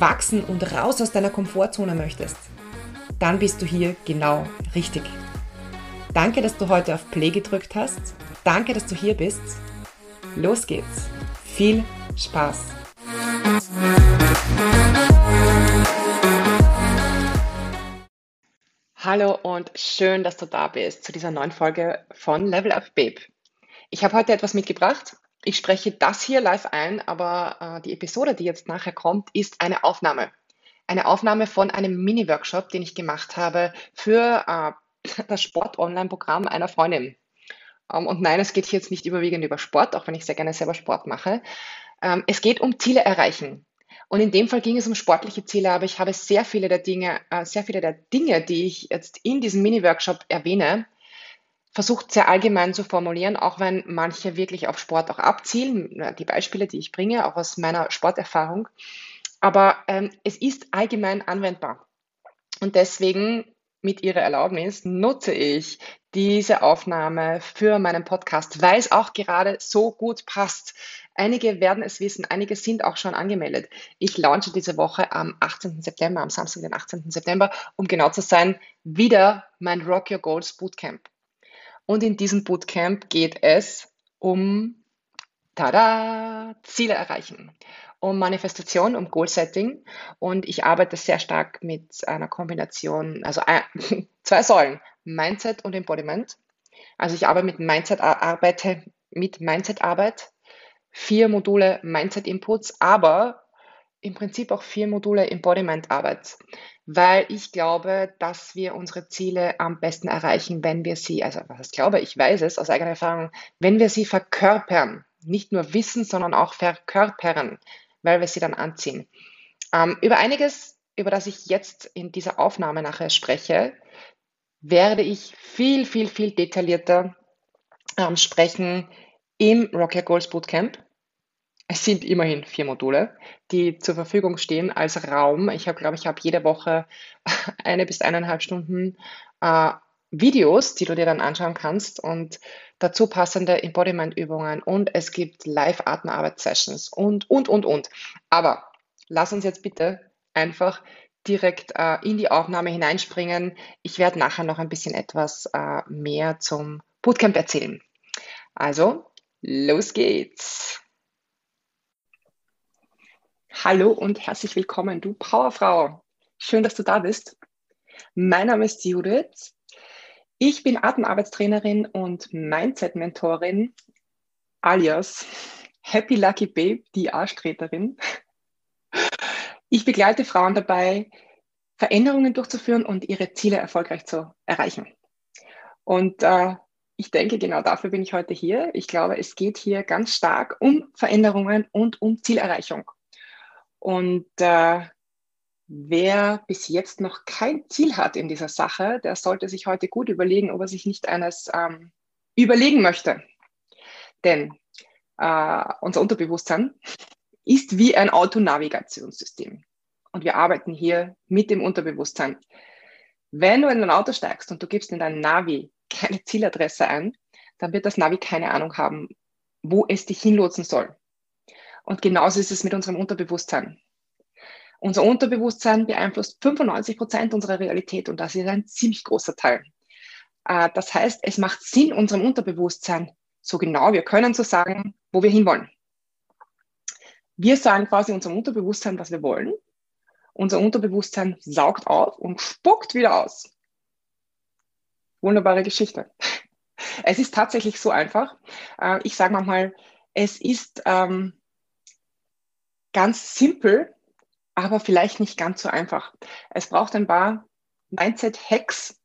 wachsen und raus aus deiner Komfortzone möchtest, dann bist du hier genau richtig. Danke, dass du heute auf Play gedrückt hast. Danke, dass du hier bist. Los geht's. Viel Spaß. Hallo und schön, dass du da bist zu dieser neuen Folge von Level Up Babe. Ich habe heute etwas mitgebracht, ich spreche das hier live ein, aber äh, die Episode, die jetzt nachher kommt, ist eine Aufnahme. Eine Aufnahme von einem Mini-Workshop, den ich gemacht habe für äh, das Sport-Online-Programm einer Freundin. Ähm, und nein, es geht hier jetzt nicht überwiegend über Sport, auch wenn ich sehr gerne selber Sport mache. Ähm, es geht um Ziele erreichen. Und in dem Fall ging es um sportliche Ziele, aber ich habe sehr viele der Dinge, äh, sehr viele der Dinge, die ich jetzt in diesem Mini-Workshop erwähne, versucht sehr allgemein zu formulieren, auch wenn manche wirklich auf Sport auch abzielen. Die Beispiele, die ich bringe, auch aus meiner Sporterfahrung. Aber ähm, es ist allgemein anwendbar. Und deswegen, mit Ihrer Erlaubnis, nutze ich diese Aufnahme für meinen Podcast, weil es auch gerade so gut passt. Einige werden es wissen, einige sind auch schon angemeldet. Ich launche diese Woche am 18. September, am Samstag, den 18. September, um genau zu sein, wieder mein Rock Your Goals Bootcamp. Und in diesem Bootcamp geht es um tada, Ziele erreichen, um Manifestation, um Goal Setting. Und ich arbeite sehr stark mit einer Kombination, also zwei Säulen, Mindset und Embodiment. Also ich arbeite mit Mindset, arbeite mit Mindset-Arbeit, vier Module Mindset-Inputs, aber im Prinzip auch vier Module Embodiment-Arbeit weil ich glaube, dass wir unsere Ziele am besten erreichen, wenn wir sie, also was ich glaube, ich weiß es aus eigener Erfahrung, wenn wir sie verkörpern, nicht nur wissen, sondern auch verkörpern, weil wir sie dann anziehen. Ähm, über einiges, über das ich jetzt in dieser Aufnahme nachher spreche, werde ich viel, viel, viel detaillierter ähm, sprechen im Rocket Goals Bootcamp. Es sind immerhin vier Module, die zur Verfügung stehen als Raum. Ich habe, glaube ich, habe jede Woche eine bis eineinhalb Stunden äh, Videos, die du dir dann anschauen kannst und dazu passende Embodiment-Übungen und es gibt Live-Atemarbeit-Sessions und, und, und, und. Aber lass uns jetzt bitte einfach direkt äh, in die Aufnahme hineinspringen. Ich werde nachher noch ein bisschen etwas äh, mehr zum Bootcamp erzählen. Also, los geht's! Hallo und herzlich willkommen, du Powerfrau. Schön, dass du da bist. Mein Name ist Judith. Ich bin Atemarbeitstrainerin und Mindset-Mentorin alias Happy Lucky Babe, die Arschtreterin. Ich begleite Frauen dabei, Veränderungen durchzuführen und ihre Ziele erfolgreich zu erreichen. Und äh, ich denke, genau dafür bin ich heute hier. Ich glaube, es geht hier ganz stark um Veränderungen und um Zielerreichung. Und äh, wer bis jetzt noch kein Ziel hat in dieser Sache, der sollte sich heute gut überlegen, ob er sich nicht eines ähm, überlegen möchte. Denn äh, unser Unterbewusstsein ist wie ein Autonavigationssystem. Und wir arbeiten hier mit dem Unterbewusstsein. Wenn du in ein Auto steigst und du gibst in dein Navi keine Zieladresse ein, dann wird das Navi keine Ahnung haben, wo es dich hinlotsen soll. Und genauso ist es mit unserem Unterbewusstsein. Unser Unterbewusstsein beeinflusst 95 Prozent unserer Realität und das ist ein ziemlich großer Teil. Äh, das heißt, es macht Sinn, unserem Unterbewusstsein so genau wir können zu sagen, wo wir hinwollen. Wir sagen quasi unserem Unterbewusstsein, was wir wollen. Unser Unterbewusstsein saugt auf und spuckt wieder aus. Wunderbare Geschichte. Es ist tatsächlich so einfach. Äh, ich sage manchmal, es ist ähm, ganz simpel, aber vielleicht nicht ganz so einfach. Es braucht ein paar Mindset-Hacks,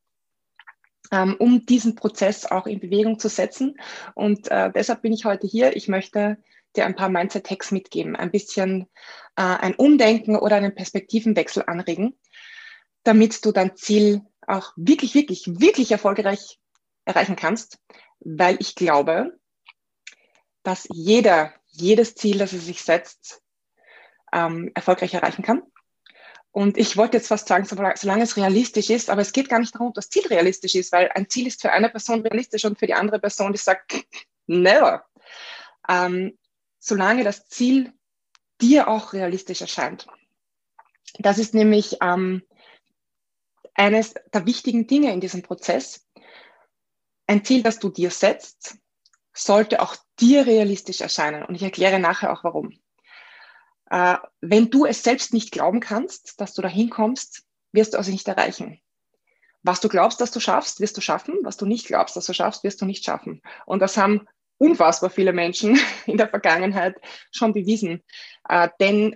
ähm, um diesen Prozess auch in Bewegung zu setzen. Und äh, deshalb bin ich heute hier. Ich möchte dir ein paar Mindset-Hacks mitgeben, ein bisschen äh, ein Umdenken oder einen Perspektivenwechsel anregen, damit du dein Ziel auch wirklich, wirklich, wirklich erfolgreich erreichen kannst, weil ich glaube, dass jeder jedes Ziel, das er sich setzt, ähm, erfolgreich erreichen kann. Und ich wollte jetzt fast sagen, solange es realistisch ist, aber es geht gar nicht darum, ob das Ziel realistisch ist, weil ein Ziel ist für eine Person realistisch und für die andere Person, die sagt, never. Ähm, solange das Ziel dir auch realistisch erscheint. Das ist nämlich ähm, eines der wichtigen Dinge in diesem Prozess. Ein Ziel, das du dir setzt, sollte auch dir realistisch erscheinen. Und ich erkläre nachher auch warum. Äh, wenn du es selbst nicht glauben kannst, dass du da hinkommst, wirst du also nicht erreichen. Was du glaubst, dass du schaffst, wirst du schaffen. Was du nicht glaubst, dass du schaffst, wirst du nicht schaffen. Und das haben unfassbar viele Menschen in der Vergangenheit schon bewiesen. Äh, denn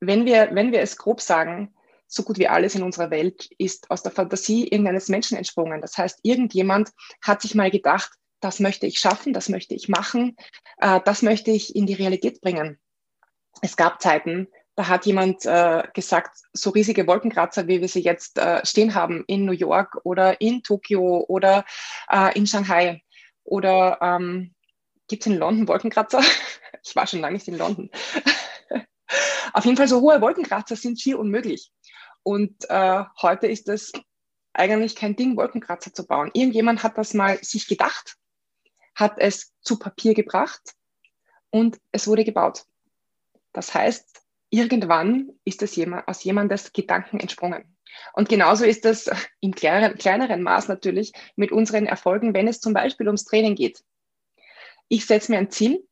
wenn wir, wenn wir es grob sagen, so gut wie alles in unserer Welt ist aus der Fantasie irgendeines Menschen entsprungen. Das heißt, irgendjemand hat sich mal gedacht, das möchte ich schaffen, das möchte ich machen, äh, das möchte ich in die Realität bringen. Es gab Zeiten, da hat jemand äh, gesagt, so riesige Wolkenkratzer, wie wir sie jetzt äh, stehen haben in New York oder in Tokio oder äh, in Shanghai oder ähm, gibt es in London Wolkenkratzer? ich war schon lange nicht in London. Auf jeden Fall so hohe Wolkenkratzer sind schier unmöglich. Und äh, heute ist es eigentlich kein Ding, Wolkenkratzer zu bauen. Irgendjemand hat das mal sich gedacht hat es zu Papier gebracht und es wurde gebaut. Das heißt, irgendwann ist es jemand, aus jemandes Gedanken entsprungen. Und genauso ist es im kleineren, kleineren Maß natürlich mit unseren Erfolgen, wenn es zum Beispiel ums Training geht. Ich setze mir ein Ziel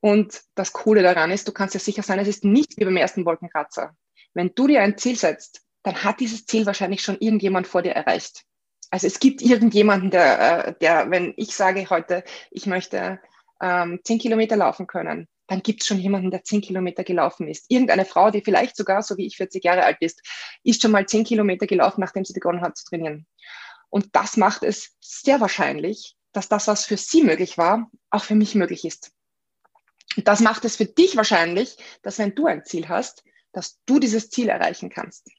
und das Coole daran ist, du kannst dir sicher sein, es ist nicht wie beim ersten Wolkenkratzer. Wenn du dir ein Ziel setzt, dann hat dieses Ziel wahrscheinlich schon irgendjemand vor dir erreicht. Also es gibt irgendjemanden, der, äh, der wenn ich sage heute, ich möchte ähm, zehn Kilometer laufen können, dann gibt es schon jemanden, der zehn Kilometer gelaufen ist. Irgendeine Frau, die vielleicht sogar, so wie ich 40 Jahre alt ist, ist schon mal zehn Kilometer gelaufen, nachdem sie begonnen hat zu trainieren. Und das macht es sehr wahrscheinlich, dass das, was für sie möglich war, auch für mich möglich ist. Und das macht es für dich wahrscheinlich, dass wenn du ein Ziel hast, dass du dieses Ziel erreichen kannst.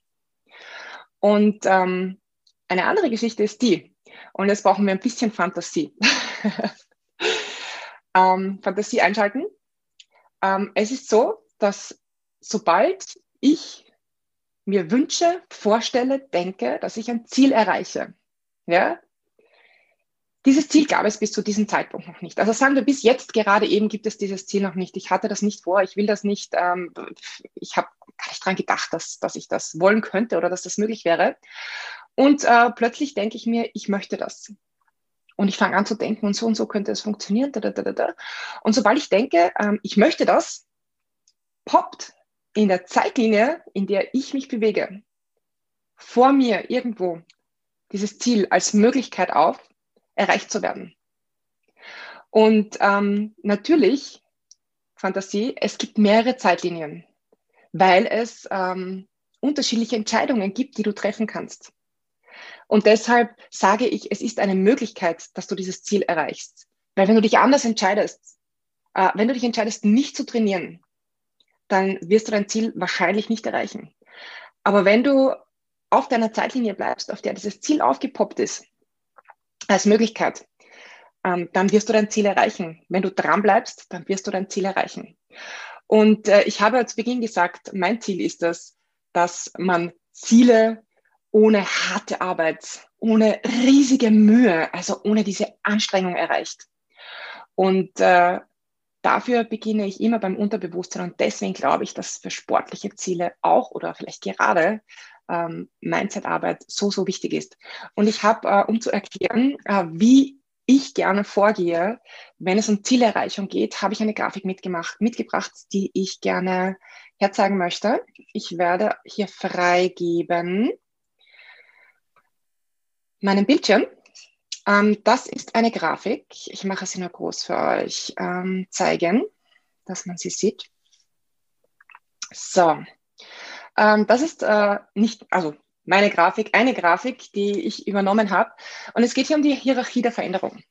Und ähm, eine andere Geschichte ist die, und jetzt brauchen wir ein bisschen Fantasie. ähm, Fantasie einschalten. Ähm, es ist so, dass sobald ich mir wünsche, vorstelle, denke, dass ich ein Ziel erreiche, ja, dieses Ziel gab es bis zu diesem Zeitpunkt noch nicht. Also sagen wir, bis jetzt gerade eben gibt es dieses Ziel noch nicht. Ich hatte das nicht vor, ich will das nicht, ähm, ich habe gar nicht dran gedacht, dass, dass ich das wollen könnte oder dass das möglich wäre. Und äh, plötzlich denke ich mir, ich möchte das. Und ich fange an zu denken, und so und so könnte es funktionieren. Da, da, da, da. Und sobald ich denke, ähm, ich möchte das, poppt in der Zeitlinie, in der ich mich bewege, vor mir irgendwo dieses Ziel als Möglichkeit auf, erreicht zu werden. Und ähm, natürlich, Fantasie, es gibt mehrere Zeitlinien, weil es ähm, unterschiedliche Entscheidungen gibt, die du treffen kannst. Und deshalb sage ich, es ist eine Möglichkeit, dass du dieses Ziel erreichst. Weil wenn du dich anders entscheidest, äh, wenn du dich entscheidest, nicht zu trainieren, dann wirst du dein Ziel wahrscheinlich nicht erreichen. Aber wenn du auf deiner Zeitlinie bleibst, auf der dieses Ziel aufgepoppt ist, als Möglichkeit, ähm, dann wirst du dein Ziel erreichen. Wenn du dran bleibst, dann wirst du dein Ziel erreichen. Und äh, ich habe zu Beginn gesagt, mein Ziel ist es, dass man Ziele ohne harte Arbeit, ohne riesige Mühe, also ohne diese Anstrengung erreicht. Und äh, dafür beginne ich immer beim Unterbewusstsein und deswegen glaube ich, dass für sportliche Ziele auch oder vielleicht gerade ähm, Mindset-Arbeit so, so wichtig ist. Und ich habe, äh, um zu erklären, äh, wie ich gerne vorgehe, wenn es um Zielerreichung geht, habe ich eine Grafik mitgemacht, mitgebracht, die ich gerne herzeigen möchte. Ich werde hier freigeben meinen Bildschirm. Ähm, das ist eine Grafik. Ich mache sie nur groß für euch ähm, zeigen, dass man sie sieht. So, ähm, das ist äh, nicht, also meine Grafik, eine Grafik, die ich übernommen habe. Und es geht hier um die Hierarchie der Veränderung.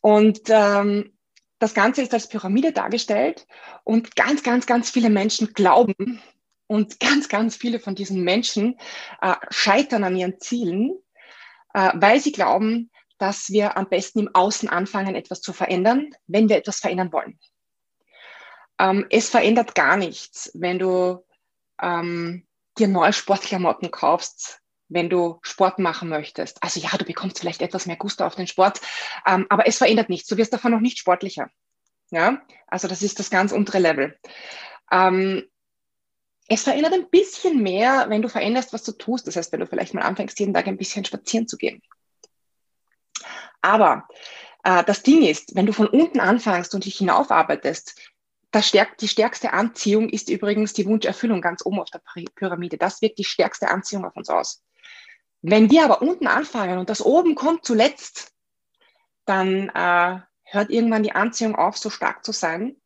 Und ähm, das Ganze ist als Pyramide dargestellt und ganz, ganz, ganz viele Menschen glauben und ganz, ganz viele von diesen Menschen äh, scheitern an ihren Zielen, äh, weil sie glauben, dass wir am besten im Außen anfangen, etwas zu verändern, wenn wir etwas verändern wollen. Ähm, es verändert gar nichts, wenn du ähm, dir neue Sportklamotten kaufst, wenn du Sport machen möchtest. Also ja, du bekommst vielleicht etwas mehr Gusto auf den Sport, ähm, aber es verändert nichts. Du wirst davon noch nicht sportlicher. Ja, also das ist das ganz untere Level. Ähm, es verändert ein bisschen mehr, wenn du veränderst, was du tust. Das heißt, wenn du vielleicht mal anfängst, jeden Tag ein bisschen spazieren zu gehen. Aber äh, das Ding ist, wenn du von unten anfängst und dich hinaufarbeitest, das stärkt, die stärkste Anziehung ist übrigens die Wunscherfüllung ganz oben auf der Pyramide. Das wirkt die stärkste Anziehung auf uns aus. Wenn wir aber unten anfangen und das oben kommt zuletzt, dann äh, hört irgendwann die Anziehung auf, so stark zu sein,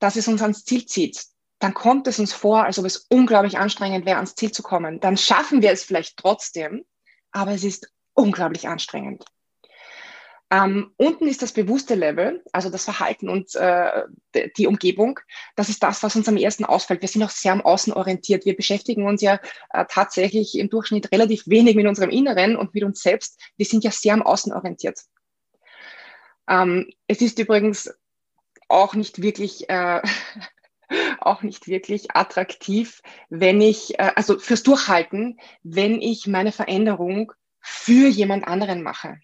dass es uns ans Ziel zieht. Dann kommt es uns vor, als ob es unglaublich anstrengend wäre, ans Ziel zu kommen. Dann schaffen wir es vielleicht trotzdem, aber es ist unglaublich anstrengend. Ähm, unten ist das bewusste Level, also das Verhalten und äh, die Umgebung. Das ist das, was uns am ersten ausfällt. Wir sind auch sehr am Außen orientiert. Wir beschäftigen uns ja äh, tatsächlich im Durchschnitt relativ wenig mit unserem Inneren und mit uns selbst. Wir sind ja sehr am Außen orientiert. Ähm, es ist übrigens auch nicht wirklich äh, auch nicht wirklich attraktiv, wenn ich, äh, also fürs Durchhalten, wenn ich meine Veränderung für jemand anderen mache.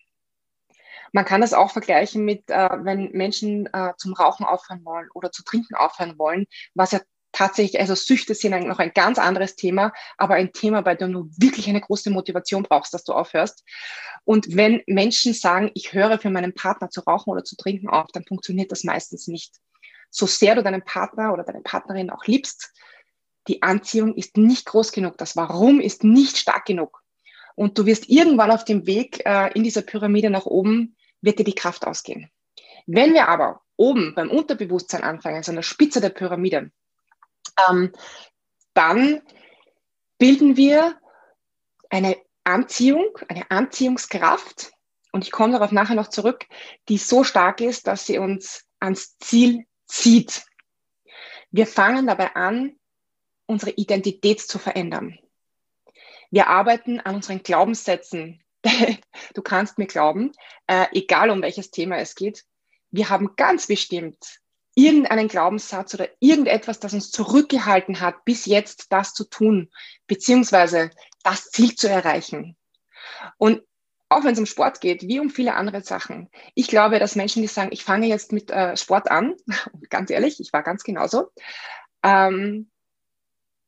Man kann das auch vergleichen mit, äh, wenn Menschen äh, zum Rauchen aufhören wollen oder zu trinken aufhören wollen, was ja tatsächlich, also Süchte sind noch ein ganz anderes Thema, aber ein Thema, bei dem du wirklich eine große Motivation brauchst, dass du aufhörst. Und wenn Menschen sagen, ich höre für meinen Partner zu rauchen oder zu trinken auf, dann funktioniert das meistens nicht. So sehr du deinen Partner oder deine Partnerin auch liebst, die Anziehung ist nicht groß genug. Das Warum ist nicht stark genug. Und du wirst irgendwann auf dem Weg äh, in dieser Pyramide nach oben wird dir die Kraft ausgehen. Wenn wir aber oben beim Unterbewusstsein anfangen, also an der Spitze der Pyramide, ähm, dann bilden wir eine Anziehung, eine Anziehungskraft, und ich komme darauf nachher noch zurück, die so stark ist, dass sie uns ans Ziel zieht. Wir fangen dabei an, unsere Identität zu verändern. Wir arbeiten an unseren Glaubenssätzen, du kannst mir glauben, äh, egal um welches Thema es geht, wir haben ganz bestimmt irgendeinen Glaubenssatz oder irgendetwas, das uns zurückgehalten hat, bis jetzt das zu tun, beziehungsweise das Ziel zu erreichen. Und auch wenn es um Sport geht, wie um viele andere Sachen. Ich glaube, dass Menschen, die sagen, ich fange jetzt mit äh, Sport an, ganz ehrlich, ich war ganz genauso, ähm,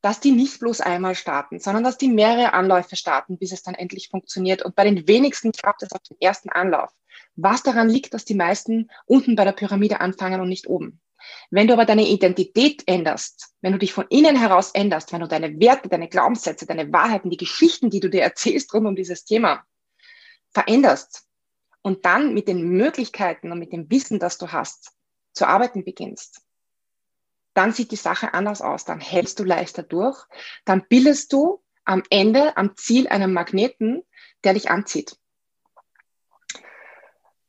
dass die nicht bloß einmal starten, sondern dass die mehrere Anläufe starten, bis es dann endlich funktioniert. Und bei den wenigsten klappt es auf den ersten Anlauf. Was daran liegt, dass die meisten unten bei der Pyramide anfangen und nicht oben. Wenn du aber deine Identität änderst, wenn du dich von innen heraus änderst, wenn du deine Werte, deine Glaubenssätze, deine Wahrheiten, die Geschichten, die du dir erzählst rund um dieses Thema, veränderst und dann mit den Möglichkeiten und mit dem Wissen, das du hast, zu arbeiten beginnst, dann sieht die Sache anders aus. Dann hältst du leichter durch. Dann bildest du am Ende, am Ziel einen Magneten, der dich anzieht.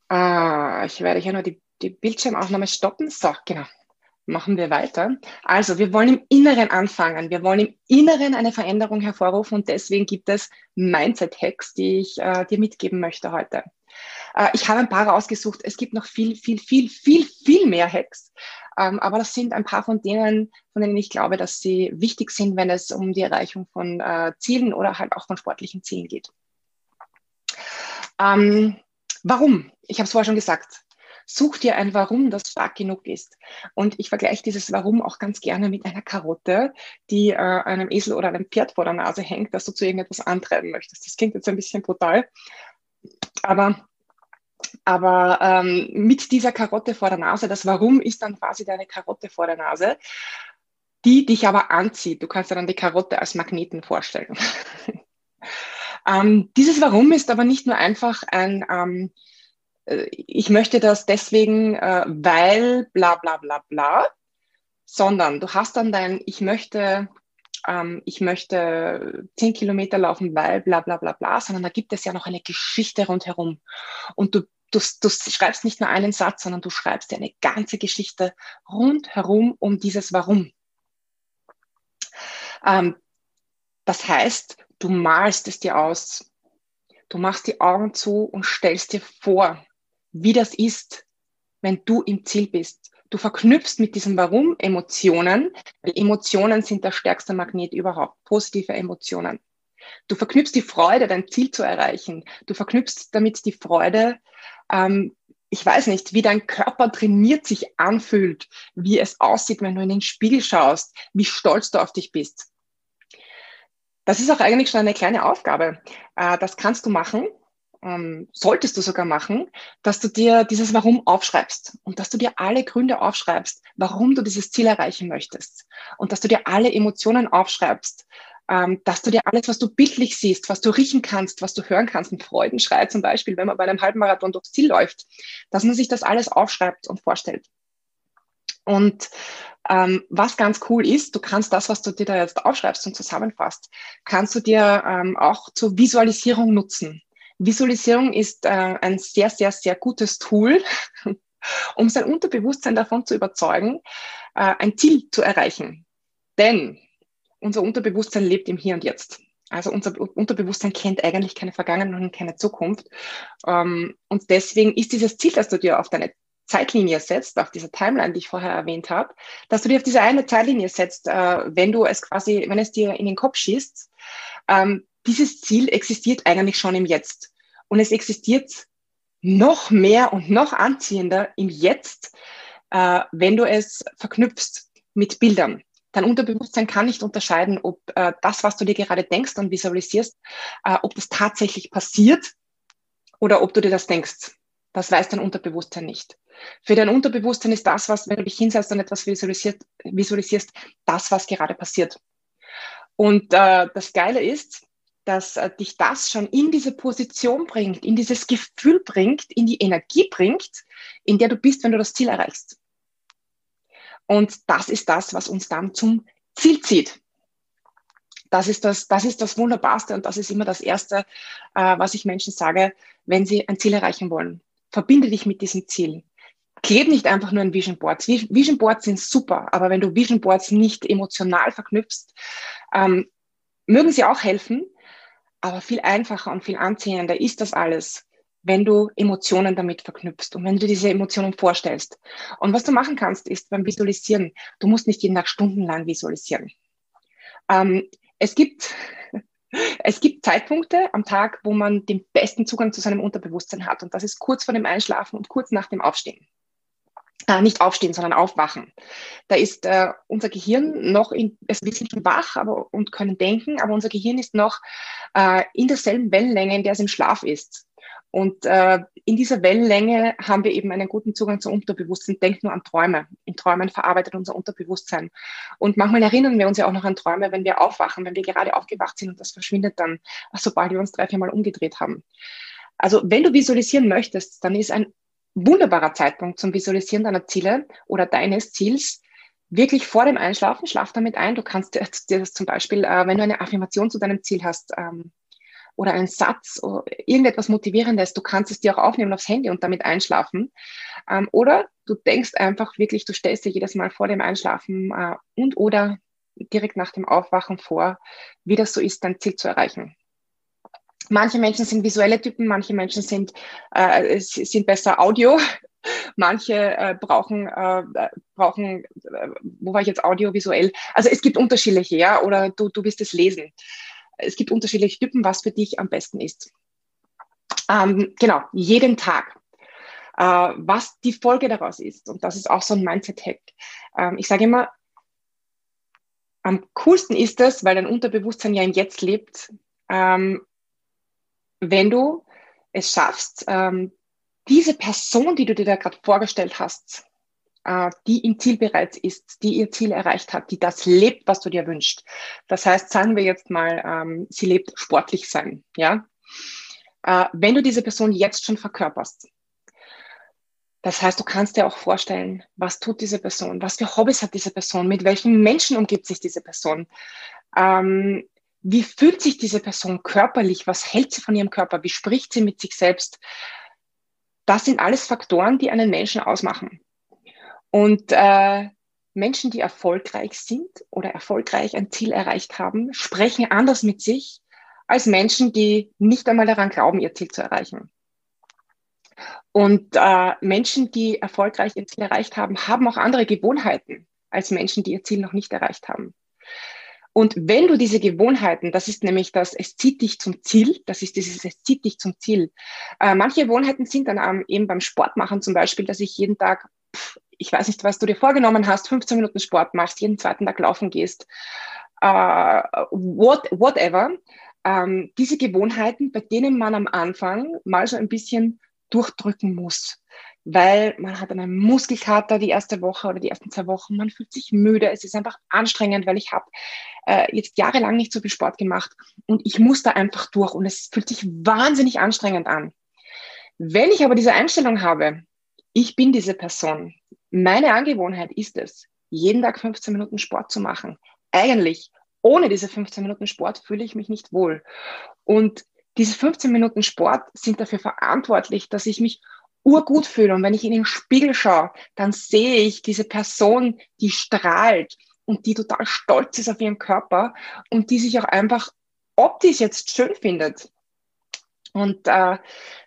Ah, ich werde hier nur die, die Bildschirmaufnahme stoppen. So, genau. Machen wir weiter. Also, wir wollen im Inneren anfangen. Wir wollen im Inneren eine Veränderung hervorrufen und deswegen gibt es Mindset-Hacks, die ich äh, dir mitgeben möchte heute. Äh, ich habe ein paar rausgesucht. Es gibt noch viel, viel, viel, viel, viel mehr Hacks. Ähm, aber das sind ein paar von denen, von denen ich glaube, dass sie wichtig sind, wenn es um die Erreichung von äh, Zielen oder halt auch von sportlichen Zielen geht. Ähm, warum? Ich habe es vorher schon gesagt. Such dir ein Warum, das stark genug ist. Und ich vergleiche dieses Warum auch ganz gerne mit einer Karotte, die äh, einem Esel oder einem Pferd vor der Nase hängt, dass du zu irgendetwas antreiben möchtest. Das klingt jetzt ein bisschen brutal, aber aber ähm, mit dieser Karotte vor der Nase, das Warum ist dann quasi deine Karotte vor der Nase, die dich aber anzieht. Du kannst dir dann die Karotte als Magneten vorstellen. ähm, dieses Warum ist aber nicht nur einfach ein, ähm, äh, ich möchte das deswegen, äh, weil bla bla bla bla, sondern du hast dann dein, ich möchte ähm, ich möchte zehn Kilometer laufen, weil bla bla bla bla, sondern da gibt es ja noch eine Geschichte rundherum. Und du du, du schreibst nicht nur einen Satz, sondern du schreibst dir eine ganze Geschichte rundherum um dieses Warum. Ähm, das heißt, du malst es dir aus. Du machst die Augen zu und stellst dir vor, wie das ist, wenn du im Ziel bist. Du verknüpfst mit diesem Warum Emotionen, weil Emotionen sind der stärkste Magnet überhaupt, positive Emotionen. Du verknüpfst die Freude, dein Ziel zu erreichen. Du verknüpfst damit die Freude, ähm, ich weiß nicht, wie dein Körper trainiert sich anfühlt, wie es aussieht, wenn du in den Spiegel schaust, wie stolz du auf dich bist. Das ist auch eigentlich schon eine kleine Aufgabe. Äh, das kannst du machen, ähm, solltest du sogar machen, dass du dir dieses Warum aufschreibst und dass du dir alle Gründe aufschreibst, warum du dieses Ziel erreichen möchtest und dass du dir alle Emotionen aufschreibst, ähm, dass du dir alles, was du bildlich siehst, was du riechen kannst, was du hören kannst, ein Freudenschrei zum Beispiel, wenn man bei einem Halbmarathon durchs Ziel läuft, dass man sich das alles aufschreibt und vorstellt. Und ähm, was ganz cool ist, du kannst das, was du dir da jetzt aufschreibst und zusammenfasst, kannst du dir ähm, auch zur Visualisierung nutzen. Visualisierung ist äh, ein sehr, sehr, sehr gutes Tool, um sein Unterbewusstsein davon zu überzeugen, äh, ein Ziel zu erreichen. Denn unser Unterbewusstsein lebt im Hier und Jetzt. Also unser Unterbewusstsein kennt eigentlich keine Vergangenheit und keine Zukunft. Ähm, und deswegen ist dieses Ziel, das du dir auf deine Zeitlinie setzt, auf dieser Timeline, die ich vorher erwähnt habe, dass du dir auf diese eine Zeitlinie setzt, äh, wenn du es quasi, wenn es dir in den Kopf schießt, ähm, dieses Ziel existiert eigentlich schon im Jetzt. Und es existiert noch mehr und noch anziehender im Jetzt, äh, wenn du es verknüpfst mit Bildern. Dein Unterbewusstsein kann nicht unterscheiden, ob äh, das, was du dir gerade denkst und visualisierst, äh, ob das tatsächlich passiert oder ob du dir das denkst. Das weiß dein Unterbewusstsein nicht. Für dein Unterbewusstsein ist das, was, wenn du dich hinsetzt und etwas visualisiert, visualisierst, das, was gerade passiert. Und äh, das Geile ist, dass äh, dich das schon in diese Position bringt, in dieses Gefühl bringt, in die Energie bringt, in der du bist, wenn du das Ziel erreichst. Und das ist das, was uns dann zum Ziel zieht. Das ist das, das ist das Wunderbarste und das ist immer das Erste, äh, was ich Menschen sage, wenn sie ein Ziel erreichen wollen. Verbinde dich mit diesem Ziel. Kleb nicht einfach nur ein Vision Boards. Vision Boards sind super, aber wenn du Vision Boards nicht emotional verknüpfst, ähm, mögen sie auch helfen, aber viel einfacher und viel anziehender ist das alles, wenn du Emotionen damit verknüpfst und wenn du diese Emotionen vorstellst. Und was du machen kannst, ist beim Visualisieren, du musst nicht jeden Tag stundenlang visualisieren. Ähm, es gibt es gibt Zeitpunkte am Tag, wo man den besten Zugang zu seinem Unterbewusstsein hat. Und das ist kurz vor dem Einschlafen und kurz nach dem Aufstehen. Äh, nicht aufstehen, sondern aufwachen. Da ist äh, unser Gehirn noch, in, also wir sind wach aber, und können denken, aber unser Gehirn ist noch äh, in derselben Wellenlänge, in der es im Schlaf ist. Und äh, in dieser Wellenlänge haben wir eben einen guten Zugang zum Unterbewusstsein. Denk nur an Träume. In Träumen verarbeitet unser Unterbewusstsein. Und manchmal erinnern wir uns ja auch noch an Träume, wenn wir aufwachen, wenn wir gerade aufgewacht sind und das verschwindet dann, sobald wir uns drei, vier Mal umgedreht haben. Also wenn du visualisieren möchtest, dann ist ein wunderbarer Zeitpunkt zum Visualisieren deiner Ziele oder deines Ziels wirklich vor dem Einschlafen. Schlaf damit ein. Du kannst dir das zum Beispiel, äh, wenn du eine Affirmation zu deinem Ziel hast, ähm, oder ein Satz oder irgendetwas Motivierendes, du kannst es dir auch aufnehmen aufs Handy und damit einschlafen. Ähm, oder du denkst einfach wirklich, du stellst dir jedes Mal vor dem Einschlafen äh, und oder direkt nach dem Aufwachen vor, wie das so ist, dein Ziel zu erreichen. Manche Menschen sind visuelle Typen, manche Menschen sind, äh, sind besser Audio, manche äh, brauchen, äh, brauchen, äh, wo war ich jetzt audiovisuell? Also es gibt unterschiedliche, ja, oder du, du wirst es lesen es gibt unterschiedliche Typen, was für dich am besten ist. Ähm, genau, jeden Tag. Äh, was die Folge daraus ist, und das ist auch so ein Mindset-Hack. Ähm, ich sage immer, am coolsten ist es, weil dein Unterbewusstsein ja im Jetzt lebt, ähm, wenn du es schaffst, ähm, diese Person, die du dir da gerade vorgestellt hast, äh, die im Ziel bereits ist, die ihr Ziel erreicht hat, die das lebt, was du dir wünschst. Das heißt, sagen wir jetzt mal, ähm, sie lebt sportlich sein, ja. Äh, wenn du diese Person jetzt schon verkörperst, das heißt, du kannst dir auch vorstellen, was tut diese Person, was für Hobbys hat diese Person, mit welchen Menschen umgibt sich diese Person, ähm, wie fühlt sich diese Person körperlich, was hält sie von ihrem Körper, wie spricht sie mit sich selbst, das sind alles Faktoren, die einen Menschen ausmachen. Und äh, Menschen, die erfolgreich sind oder erfolgreich ein Ziel erreicht haben, sprechen anders mit sich als Menschen, die nicht einmal daran glauben, ihr Ziel zu erreichen. Und äh, Menschen, die erfolgreich ihr Ziel erreicht haben, haben auch andere Gewohnheiten als Menschen, die ihr Ziel noch nicht erreicht haben. Und wenn du diese Gewohnheiten, das ist nämlich das, es zieht dich zum Ziel, das ist dieses, es zieht dich zum Ziel. Äh, manche Gewohnheiten sind dann eben beim Sport machen zum Beispiel, dass ich jeden Tag, pff, ich weiß nicht, was du dir vorgenommen hast, 15 Minuten Sport machst, jeden zweiten Tag laufen gehst, äh, what, whatever. Ähm, diese Gewohnheiten, bei denen man am Anfang mal so ein bisschen durchdrücken muss weil man hat einen Muskelkater die erste Woche oder die ersten zwei Wochen, man fühlt sich müde, es ist einfach anstrengend, weil ich habe äh, jetzt jahrelang nicht so viel Sport gemacht und ich muss da einfach durch und es fühlt sich wahnsinnig anstrengend an. Wenn ich aber diese Einstellung habe, ich bin diese Person, meine Angewohnheit ist es, jeden Tag 15 Minuten Sport zu machen. Eigentlich ohne diese 15 Minuten Sport fühle ich mich nicht wohl. Und diese 15 Minuten Sport sind dafür verantwortlich, dass ich mich urgut fühle. Und wenn ich in den Spiegel schaue, dann sehe ich diese Person, die strahlt und die total stolz ist auf ihren Körper und die sich auch einfach optisch jetzt schön findet. Und äh,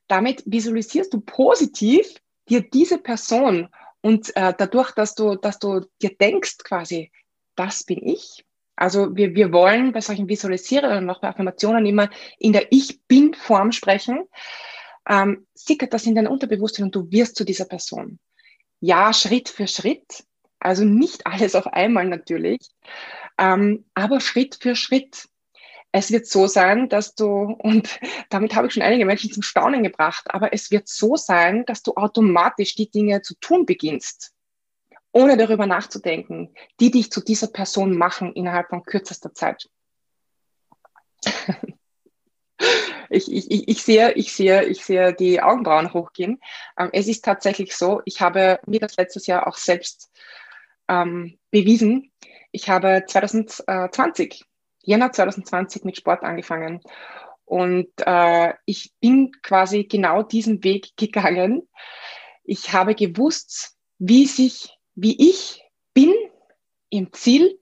damit visualisierst du positiv dir diese Person und äh, dadurch, dass du, dass du dir denkst quasi, das bin ich. Also wir, wir wollen bei solchen Visualisierungen und auch bei Affirmationen immer in der Ich-Bin-Form sprechen ähm, sickert das in dein Unterbewusstsein und du wirst zu dieser Person. Ja, Schritt für Schritt, also nicht alles auf einmal natürlich, ähm, aber Schritt für Schritt. Es wird so sein, dass du, und damit habe ich schon einige Menschen zum Staunen gebracht, aber es wird so sein, dass du automatisch die Dinge zu tun beginnst, ohne darüber nachzudenken, die dich zu dieser Person machen innerhalb von kürzester Zeit. ich, ich, ich, sehe, ich, sehe, ich sehe die Augenbrauen hochgehen. Ähm, es ist tatsächlich so, ich habe mir das letztes Jahr auch selbst ähm, bewiesen. Ich habe 2020, Jänner 2020 mit Sport angefangen. Und äh, ich bin quasi genau diesen Weg gegangen. Ich habe gewusst, wie sich, wie ich bin im Ziel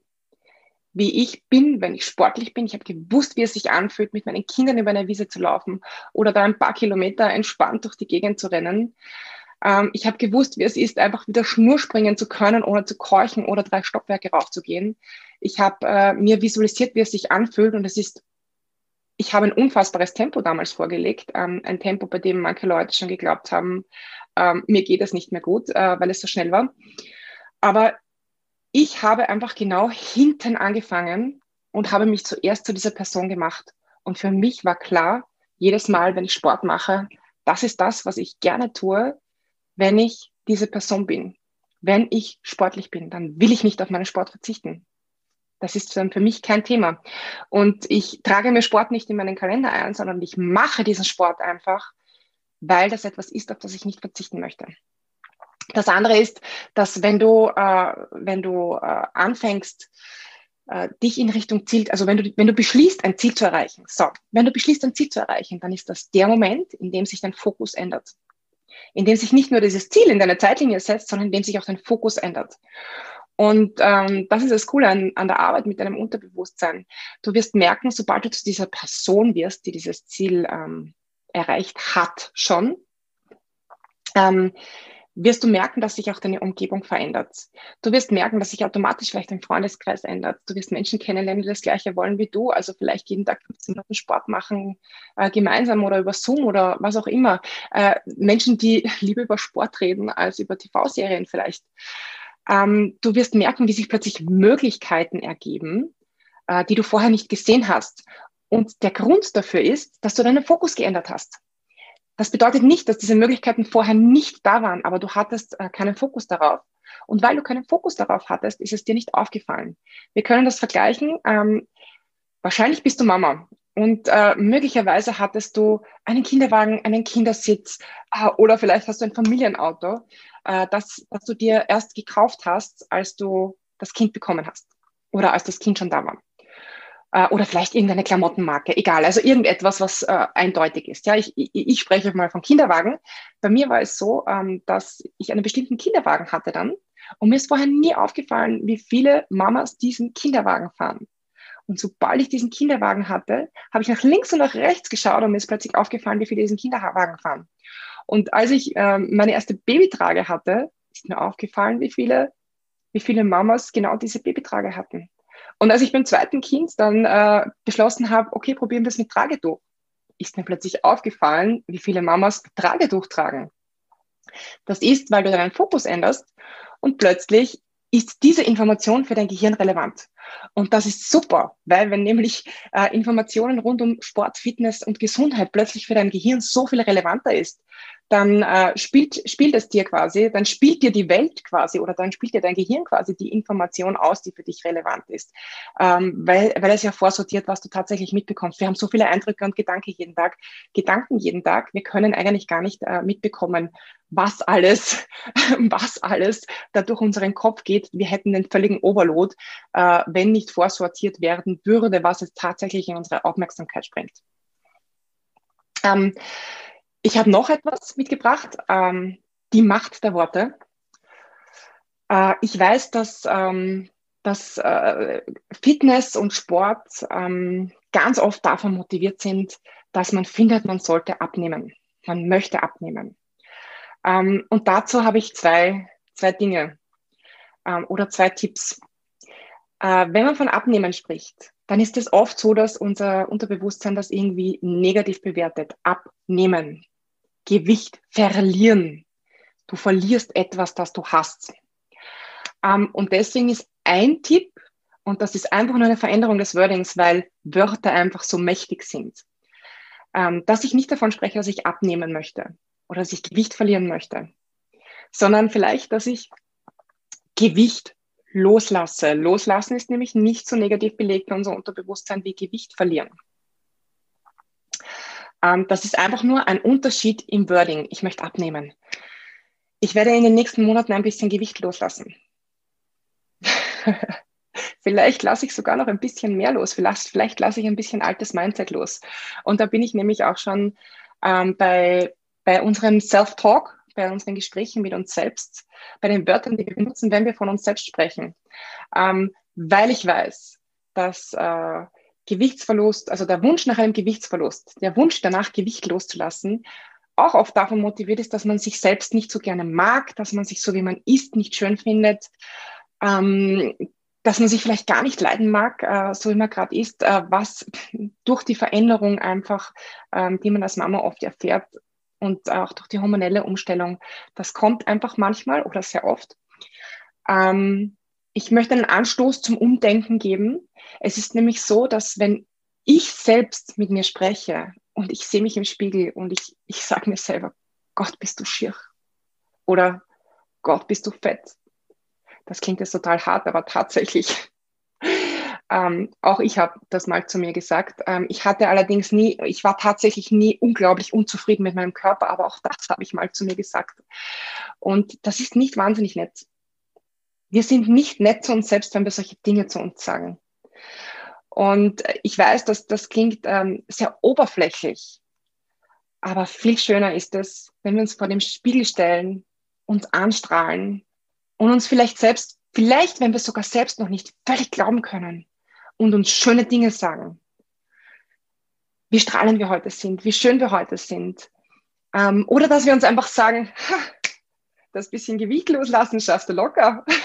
wie ich bin, wenn ich sportlich bin. Ich habe gewusst, wie es sich anfühlt, mit meinen Kindern über eine Wiese zu laufen oder da ein paar Kilometer entspannt durch die Gegend zu rennen. Ähm, ich habe gewusst, wie es ist, einfach wieder Schnur springen zu können, ohne zu keuchen oder drei Stockwerke raufzugehen. Ich habe äh, mir visualisiert, wie es sich anfühlt und es ist, ich habe ein unfassbares Tempo damals vorgelegt, ähm, ein Tempo, bei dem manche Leute schon geglaubt haben, ähm, mir geht es nicht mehr gut, äh, weil es so schnell war. Aber ich habe einfach genau hinten angefangen und habe mich zuerst zu dieser Person gemacht. Und für mich war klar, jedes Mal, wenn ich Sport mache, das ist das, was ich gerne tue, wenn ich diese Person bin. Wenn ich sportlich bin, dann will ich nicht auf meinen Sport verzichten. Das ist für mich kein Thema. Und ich trage mir Sport nicht in meinen Kalender ein, sondern ich mache diesen Sport einfach, weil das etwas ist, auf das ich nicht verzichten möchte. Das andere ist, dass wenn du, äh, wenn du äh, anfängst, äh, dich in Richtung Ziel, also wenn du, wenn du beschließt, ein Ziel zu erreichen, so, wenn du beschließt, ein Ziel zu erreichen, dann ist das der Moment, in dem sich dein Fokus ändert. In dem sich nicht nur dieses Ziel in deine Zeitlinie setzt, sondern in dem sich auch dein Fokus ändert. Und ähm, das ist das Coole an, an der Arbeit mit deinem Unterbewusstsein. Du wirst merken, sobald du zu dieser Person wirst, die dieses Ziel ähm, erreicht hat, schon, ähm, wirst du merken, dass sich auch deine Umgebung verändert. Du wirst merken, dass sich automatisch vielleicht dein Freundeskreis ändert. Du wirst Menschen kennenlernen, die das Gleiche wollen wie du. Also vielleicht jeden Tag 15 Minuten Sport machen, äh, gemeinsam oder über Zoom oder was auch immer. Äh, Menschen, die lieber über Sport reden als über TV-Serien vielleicht. Ähm, du wirst merken, wie sich plötzlich Möglichkeiten ergeben, äh, die du vorher nicht gesehen hast. Und der Grund dafür ist, dass du deinen Fokus geändert hast. Das bedeutet nicht, dass diese Möglichkeiten vorher nicht da waren, aber du hattest äh, keinen Fokus darauf. Und weil du keinen Fokus darauf hattest, ist es dir nicht aufgefallen. Wir können das vergleichen. Ähm, wahrscheinlich bist du Mama und äh, möglicherweise hattest du einen Kinderwagen, einen Kindersitz äh, oder vielleicht hast du ein Familienauto, äh, das, das du dir erst gekauft hast, als du das Kind bekommen hast oder als das Kind schon da war. Äh, oder vielleicht irgendeine Klamottenmarke, egal, also irgendetwas, was äh, eindeutig ist. Ja, ich, ich, ich spreche mal von Kinderwagen. Bei mir war es so, ähm, dass ich einen bestimmten Kinderwagen hatte dann und mir ist vorher nie aufgefallen, wie viele Mamas diesen Kinderwagen fahren. Und sobald ich diesen Kinderwagen hatte, habe ich nach links und nach rechts geschaut und mir ist plötzlich aufgefallen, wie viele diesen Kinderwagen fahren. Und als ich ähm, meine erste Babytrage hatte, ist mir aufgefallen, wie viele, wie viele Mamas genau diese Babytrage hatten. Und als ich beim zweiten Kind dann äh, beschlossen habe, okay, probieren wir es mit Tragetuch, ist mir plötzlich aufgefallen, wie viele Mamas Tragetuch tragen. Das ist, weil du deinen Fokus änderst und plötzlich ist diese Information für dein Gehirn relevant. Und das ist super, weil wenn nämlich äh, Informationen rund um Sport, Fitness und Gesundheit plötzlich für dein Gehirn so viel relevanter ist, dann äh, spielt, spielt es dir quasi, dann spielt dir die Welt quasi oder dann spielt dir dein Gehirn quasi die Information aus, die für dich relevant ist, ähm, weil, weil es ja vorsortiert, was du tatsächlich mitbekommst. Wir haben so viele Eindrücke und Gedanken jeden Tag, Gedanken jeden Tag. Wir können eigentlich gar nicht äh, mitbekommen, was alles, was alles da durch unseren Kopf geht. Wir hätten den völligen Overload, äh, wenn nicht vorsortiert werden würde, was es tatsächlich in unsere Aufmerksamkeit springt. Ähm, ich habe noch etwas mitgebracht, ähm, die Macht der Worte. Äh, ich weiß, dass, ähm, dass äh, Fitness und Sport ähm, ganz oft davon motiviert sind, dass man findet, man sollte abnehmen. Man möchte abnehmen. Ähm, und dazu habe ich zwei, zwei Dinge ähm, oder zwei Tipps. Äh, wenn man von Abnehmen spricht, dann ist es oft so, dass unser Unterbewusstsein das irgendwie negativ bewertet. Abnehmen. Gewicht verlieren. Du verlierst etwas, das du hast. Ähm, und deswegen ist ein Tipp, und das ist einfach nur eine Veränderung des Wordings, weil Wörter einfach so mächtig sind, ähm, dass ich nicht davon spreche, dass ich abnehmen möchte oder dass ich Gewicht verlieren möchte, sondern vielleicht, dass ich Gewicht loslasse. Loslassen ist nämlich nicht so negativ belegt in unserem Unterbewusstsein wie Gewicht verlieren. Ähm, das ist einfach nur ein Unterschied im Wording. Ich möchte abnehmen. Ich werde in den nächsten Monaten ein bisschen Gewicht loslassen. vielleicht lasse ich sogar noch ein bisschen mehr los. Vielleicht, vielleicht lasse ich ein bisschen altes Mindset los. Und da bin ich nämlich auch schon ähm, bei, bei unserem Self-Talk, bei unseren Gesprächen mit uns selbst, bei den Wörtern, die wir benutzen, wenn wir von uns selbst sprechen. Ähm, weil ich weiß, dass äh, Gewichtsverlust, also der Wunsch nach einem Gewichtsverlust, der Wunsch danach, Gewicht loszulassen, auch oft davon motiviert ist, dass man sich selbst nicht so gerne mag, dass man sich so, wie man ist, nicht schön findet, ähm, dass man sich vielleicht gar nicht leiden mag, äh, so wie man gerade ist, äh, was durch die Veränderung einfach, ähm, die man als Mama oft erfährt und auch durch die hormonelle Umstellung, das kommt einfach manchmal oder sehr oft. Ähm, ich möchte einen Anstoß zum Umdenken geben. Es ist nämlich so, dass wenn ich selbst mit mir spreche und ich sehe mich im Spiegel und ich, ich sage mir selber, Gott, bist du schier. Oder Gott, bist du fett. Das klingt jetzt total hart, aber tatsächlich. Ähm, auch ich habe das mal zu mir gesagt. Ähm, ich hatte allerdings nie, ich war tatsächlich nie unglaublich unzufrieden mit meinem Körper, aber auch das habe ich mal zu mir gesagt. Und das ist nicht wahnsinnig nett. Wir sind nicht nett zu uns selbst, wenn wir solche Dinge zu uns sagen. Und ich weiß, dass das klingt ähm, sehr oberflächlich, aber viel schöner ist es, wenn wir uns vor dem Spiegel stellen, uns anstrahlen und uns vielleicht selbst, vielleicht, wenn wir sogar selbst noch nicht völlig glauben können und uns schöne Dinge sagen. Wie strahlend wir heute sind, wie schön wir heute sind. Ähm, oder dass wir uns einfach sagen, das bisschen Gewicht loslassen schaffst du locker.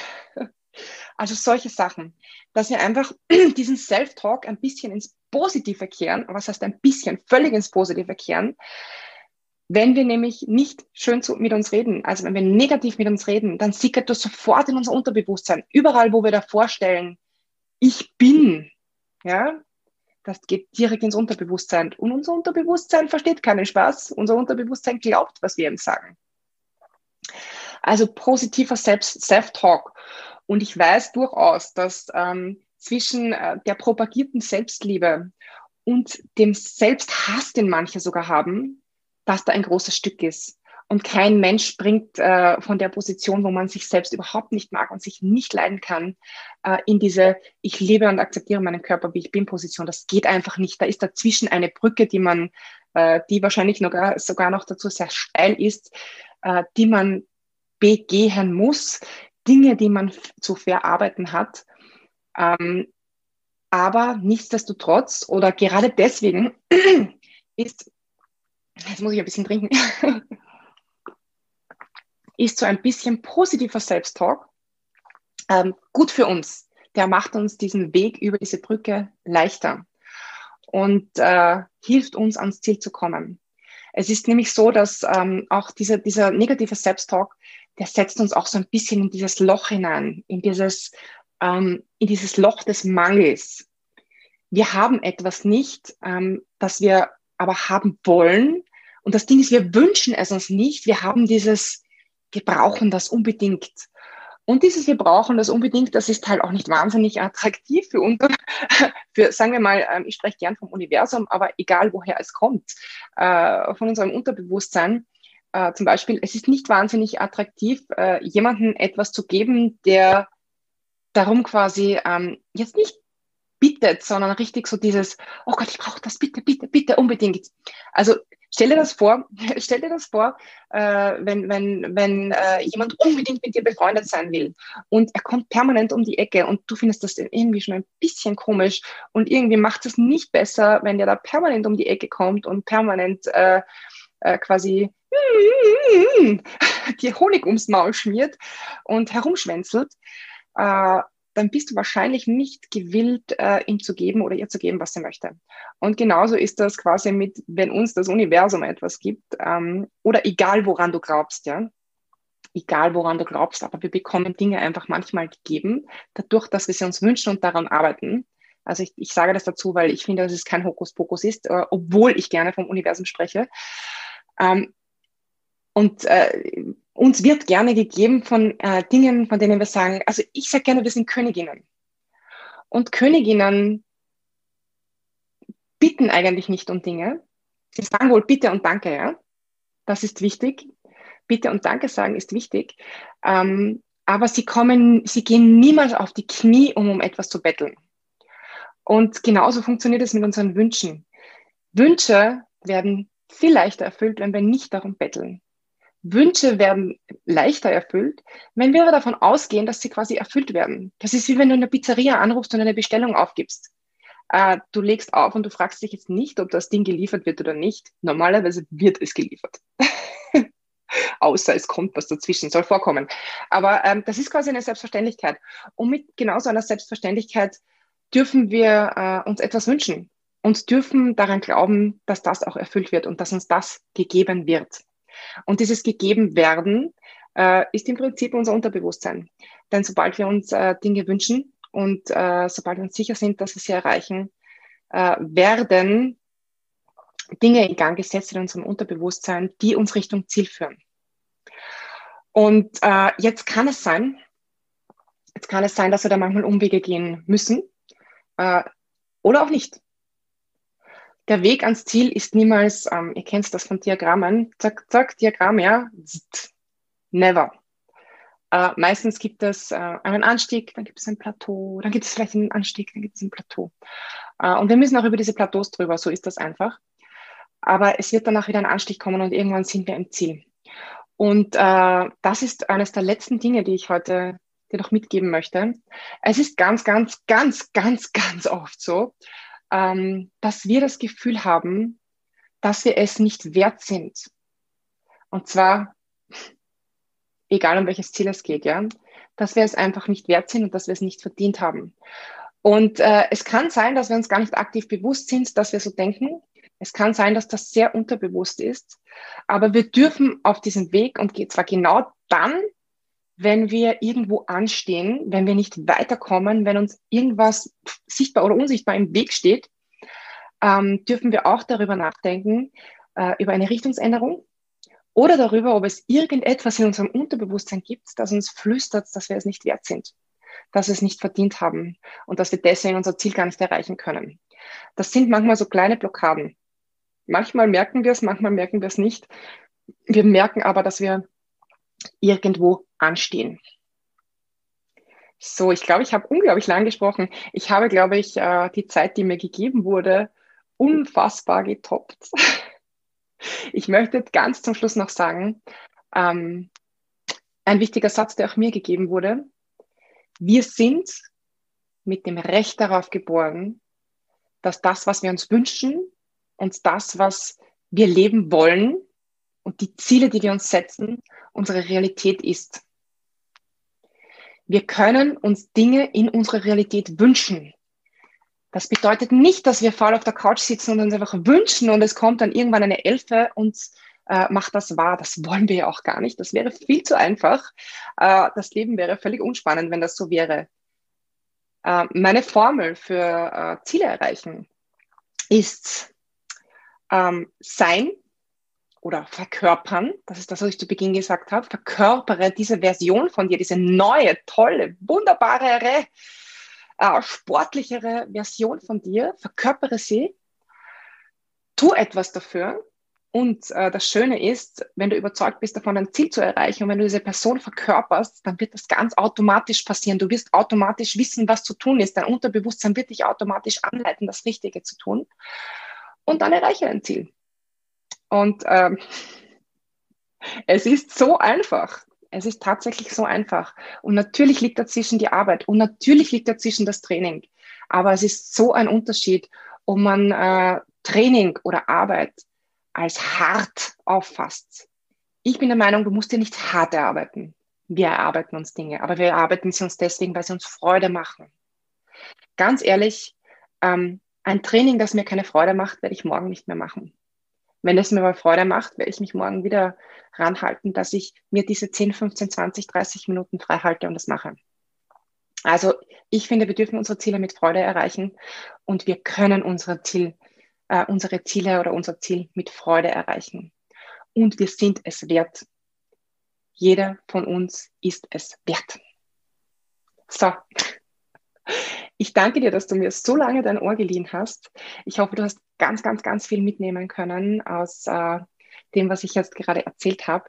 Also solche Sachen, dass wir einfach diesen Self-Talk ein bisschen ins Positive kehren, was heißt ein bisschen, völlig ins Positive kehren, wenn wir nämlich nicht schön zu, mit uns reden, also wenn wir negativ mit uns reden, dann sickert das sofort in unser Unterbewusstsein. Überall, wo wir da vorstellen, ich bin, ja, das geht direkt ins Unterbewusstsein. Und unser Unterbewusstsein versteht keinen Spaß. Unser Unterbewusstsein glaubt, was wir ihm sagen. Also positiver Self-Talk. Und ich weiß durchaus, dass ähm, zwischen äh, der propagierten Selbstliebe und dem Selbsthass, den manche sogar haben, dass da ein großes Stück ist. Und kein Mensch springt äh, von der Position, wo man sich selbst überhaupt nicht mag und sich nicht leiden kann, äh, in diese Ich liebe und akzeptiere meinen Körper, wie ich bin Position. Das geht einfach nicht. Da ist dazwischen eine Brücke, die man, äh, die wahrscheinlich noch, sogar noch dazu sehr steil ist, äh, die man begehen muss, Dinge, die man zu verarbeiten hat. Ähm, aber nichtsdestotrotz oder gerade deswegen ist, jetzt muss ich ein bisschen trinken, ist so ein bisschen positiver Selbsttalk ähm, gut für uns. Der macht uns diesen Weg über diese Brücke leichter und äh, hilft uns ans Ziel zu kommen. Es ist nämlich so, dass ähm, auch dieser, dieser negative Selbsttalk, der setzt uns auch so ein bisschen in dieses Loch hinein, in dieses, ähm, in dieses Loch des Mangels. Wir haben etwas nicht, ähm, das wir aber haben wollen. Und das Ding ist, wir wünschen es uns nicht. Wir haben dieses, wir brauchen das unbedingt. Und dieses Wir brauchen das unbedingt, das ist halt auch nicht wahnsinnig attraktiv für uns, für, sagen wir mal, ähm, ich spreche gern vom Universum, aber egal woher es kommt, äh, von unserem Unterbewusstsein. Äh, zum Beispiel, es ist nicht wahnsinnig attraktiv, äh, jemandem etwas zu geben, der darum quasi ähm, jetzt nicht bittet, sondern richtig so dieses, oh Gott, ich brauche das bitte, bitte, bitte, unbedingt. Also stell dir das vor, stell dir das vor, äh, wenn, wenn, wenn äh, jemand unbedingt mit dir befreundet sein will und er kommt permanent um die Ecke und du findest das irgendwie schon ein bisschen komisch und irgendwie macht es nicht besser, wenn der da permanent um die Ecke kommt und permanent äh, äh quasi dir Honig ums Maul schmiert und herumschwänzelt. Dann bist du wahrscheinlich nicht gewillt, äh, ihm zu geben oder ihr zu geben, was sie möchte. Und genauso ist das quasi mit, wenn uns das Universum etwas gibt, ähm, oder egal woran du glaubst, ja. Egal woran du glaubst, aber wir bekommen Dinge einfach manchmal gegeben, dadurch, dass wir sie uns wünschen und daran arbeiten. Also ich, ich sage das dazu, weil ich finde, dass es kein Hokuspokus ist, äh, obwohl ich gerne vom Universum spreche. Ähm, und äh, uns wird gerne gegeben von äh, Dingen, von denen wir sagen, also ich sage gerne, wir sind Königinnen. Und Königinnen bitten eigentlich nicht um Dinge. Sie sagen wohl Bitte und Danke, ja. Das ist wichtig. Bitte und Danke sagen ist wichtig. Ähm, aber sie kommen, sie gehen niemals auf die Knie, um um etwas zu betteln. Und genauso funktioniert es mit unseren Wünschen. Wünsche werden viel leichter erfüllt, wenn wir nicht darum betteln. Wünsche werden leichter erfüllt, wenn wir aber davon ausgehen, dass sie quasi erfüllt werden. Das ist wie wenn du in der Pizzeria anrufst und eine Bestellung aufgibst. Äh, du legst auf und du fragst dich jetzt nicht, ob das Ding geliefert wird oder nicht. Normalerweise wird es geliefert. Außer es kommt was dazwischen, soll vorkommen. Aber ähm, das ist quasi eine Selbstverständlichkeit. Und mit genauso einer Selbstverständlichkeit dürfen wir äh, uns etwas wünschen und dürfen daran glauben, dass das auch erfüllt wird und dass uns das gegeben wird. Und dieses Gegebenwerden äh, ist im Prinzip unser Unterbewusstsein. Denn sobald wir uns äh, Dinge wünschen und äh, sobald wir uns sicher sind, dass wir sie erreichen, äh, werden Dinge in Gang gesetzt in unserem Unterbewusstsein, die uns Richtung Ziel führen. Und äh, jetzt kann es sein, jetzt kann es sein, dass wir da manchmal Umwege gehen müssen äh, oder auch nicht der Weg ans Ziel ist niemals, ähm, ihr kennt das von Diagrammen, zack, zack, Diagramm, ja, never. Äh, meistens gibt es äh, einen Anstieg, dann gibt es ein Plateau, dann gibt es vielleicht einen Anstieg, dann gibt es ein Plateau. Äh, und wir müssen auch über diese Plateaus drüber, so ist das einfach. Aber es wird danach wieder ein Anstieg kommen und irgendwann sind wir im Ziel. Und äh, das ist eines der letzten Dinge, die ich heute dir noch mitgeben möchte. Es ist ganz, ganz, ganz, ganz, ganz oft so, ähm, dass wir das Gefühl haben, dass wir es nicht wert sind. Und zwar, egal um welches Ziel es geht, ja, dass wir es einfach nicht wert sind und dass wir es nicht verdient haben. Und äh, es kann sein, dass wir uns gar nicht aktiv bewusst sind, dass wir so denken. Es kann sein, dass das sehr unterbewusst ist. Aber wir dürfen auf diesem Weg und zwar genau dann, wenn wir irgendwo anstehen, wenn wir nicht weiterkommen, wenn uns irgendwas sichtbar oder unsichtbar im Weg steht, ähm, dürfen wir auch darüber nachdenken, äh, über eine Richtungsänderung oder darüber, ob es irgendetwas in unserem Unterbewusstsein gibt, das uns flüstert, dass wir es nicht wert sind, dass wir es nicht verdient haben und dass wir deswegen unser Ziel gar nicht erreichen können. Das sind manchmal so kleine Blockaden. Manchmal merken wir es, manchmal merken wir es nicht wir merken aber, dass wir irgendwo anstehen. So, ich glaube, ich habe unglaublich lang gesprochen. Ich habe, glaube ich, äh, die Zeit, die mir gegeben wurde, unfassbar getoppt. Ich möchte ganz zum Schluss noch sagen, ähm, ein wichtiger Satz, der auch mir gegeben wurde. Wir sind mit dem Recht darauf geboren, dass das, was wir uns wünschen und das, was wir leben wollen und die Ziele, die wir uns setzen, unsere Realität ist. Wir können uns Dinge in unserer Realität wünschen. Das bedeutet nicht, dass wir faul auf der Couch sitzen und uns einfach wünschen und es kommt dann irgendwann eine Elfe und äh, macht das wahr. Das wollen wir ja auch gar nicht. Das wäre viel zu einfach. Äh, das Leben wäre völlig unspannend, wenn das so wäre. Äh, meine Formel für äh, Ziele erreichen ist ähm, sein oder verkörpern, das ist das, was ich zu Beginn gesagt habe, verkörpere diese Version von dir, diese neue, tolle, wunderbare, äh, sportlichere Version von dir, verkörpere sie, tu etwas dafür. Und äh, das Schöne ist, wenn du überzeugt bist davon, ein Ziel zu erreichen und wenn du diese Person verkörperst, dann wird das ganz automatisch passieren. Du wirst automatisch wissen, was zu tun ist. Dein Unterbewusstsein wird dich automatisch anleiten, das Richtige zu tun. Und dann erreiche ein Ziel. Und ähm, es ist so einfach. Es ist tatsächlich so einfach. Und natürlich liegt dazwischen die Arbeit und natürlich liegt dazwischen das Training. Aber es ist so ein Unterschied, ob man äh, Training oder Arbeit als hart auffasst. Ich bin der Meinung, du musst dir nicht hart erarbeiten. Wir erarbeiten uns Dinge, aber wir erarbeiten sie uns deswegen, weil sie uns Freude machen. Ganz ehrlich, ähm, ein Training, das mir keine Freude macht, werde ich morgen nicht mehr machen. Wenn es mir aber Freude macht, werde ich mich morgen wieder ranhalten, dass ich mir diese 10, 15, 20, 30 Minuten frei halte und das mache. Also ich finde, wir dürfen unsere Ziele mit Freude erreichen und wir können unsere, Ziel, äh, unsere Ziele oder unser Ziel mit Freude erreichen. Und wir sind es wert. Jeder von uns ist es wert. So, ich danke dir, dass du mir so lange dein Ohr geliehen hast. Ich hoffe, du hast ganz, ganz, ganz viel mitnehmen können aus äh, dem, was ich jetzt gerade erzählt habe.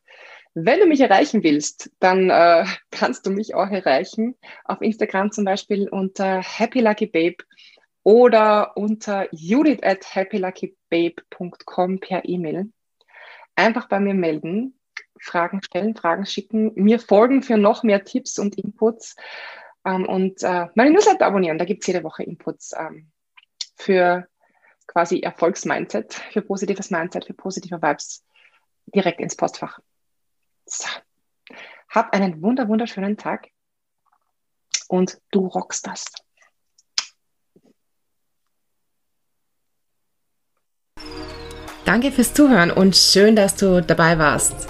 Wenn du mich erreichen willst, dann äh, kannst du mich auch erreichen. Auf Instagram zum Beispiel unter happyluckybabe oder unter judith at happyluckybabe.com per E-Mail. Einfach bei mir melden, Fragen stellen, Fragen schicken, mir folgen für noch mehr Tipps und Inputs ähm, und äh, meine Newsletter abonnieren. Da gibt es jede Woche Inputs ähm, für quasi Erfolgsmindset, für positives Mindset, für positive Vibes direkt ins Postfach. So. Hab einen wunder wunderschönen Tag und du rockst das. Danke fürs Zuhören und schön, dass du dabei warst.